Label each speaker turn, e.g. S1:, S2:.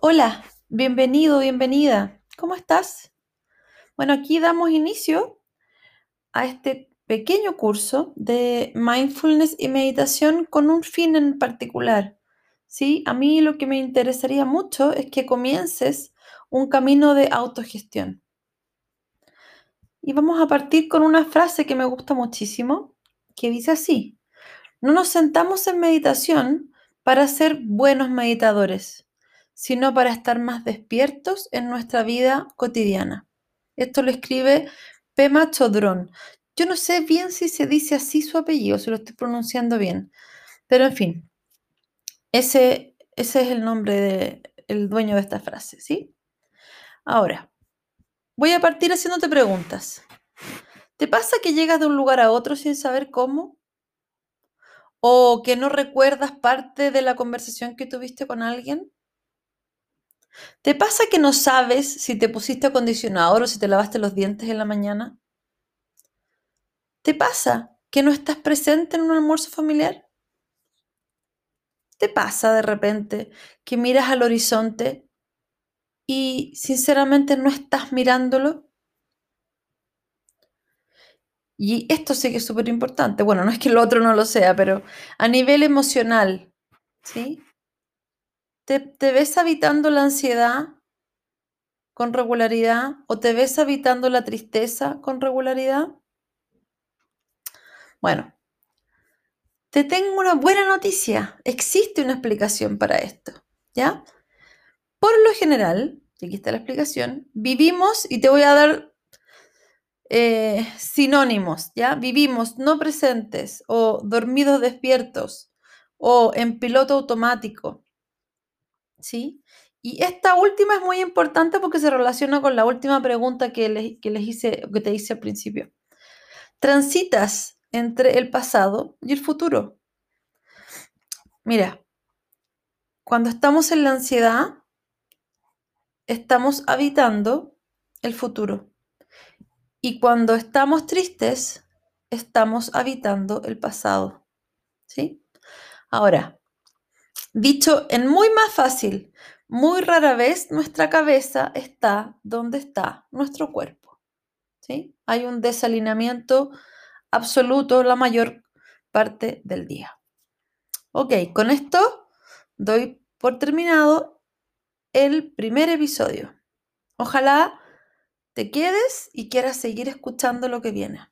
S1: Hola, bienvenido, bienvenida. ¿Cómo estás? Bueno, aquí damos inicio a este pequeño curso de mindfulness y meditación con un fin en particular. ¿Sí? A mí lo que me interesaría mucho es que comiences un camino de autogestión. Y vamos a partir con una frase que me gusta muchísimo, que dice así, no nos sentamos en meditación para ser buenos meditadores, sino para estar más despiertos en nuestra vida cotidiana. Esto lo escribe Pema Chodron. Yo no sé bien si se dice así su apellido, si lo estoy pronunciando bien, pero en fin, ese, ese es el nombre del dueño de esta frase, ¿sí? Ahora, voy a partir haciéndote preguntas. ¿Te pasa que llegas de un lugar a otro sin saber cómo? ¿O que no recuerdas parte de la conversación que tuviste con alguien? ¿Te pasa que no sabes si te pusiste acondicionador o si te lavaste los dientes en la mañana? ¿Te pasa que no estás presente en un almuerzo familiar? ¿Te pasa de repente que miras al horizonte y sinceramente no estás mirándolo? Y esto sí que es súper importante. Bueno, no es que el otro no lo sea, pero a nivel emocional, ¿sí? ¿Te, ves habitando la ansiedad con regularidad o te ves habitando la tristeza con regularidad? Bueno, te tengo una buena noticia. Existe una explicación para esto, ¿ya? Por lo general, y aquí está la explicación, vivimos, y te voy a dar eh, sinónimos, ¿ya? Vivimos no presentes o dormidos despiertos o en piloto automático ¿sí? Y esta última es muy importante porque se relaciona con la última pregunta que les, que les hice, que te hice al principio. Transitas entre el pasado y el futuro. Mira, cuando estamos en la ansiedad, estamos habitando el futuro. Y cuando estamos tristes, estamos habitando el pasado. ¿Sí? Ahora, Dicho en muy más fácil, muy rara vez nuestra cabeza está donde está nuestro cuerpo. ¿sí? Hay un desalineamiento absoluto la mayor parte del día. Ok, con esto doy por terminado el primer episodio. Ojalá te quedes y quieras seguir escuchando lo que viene.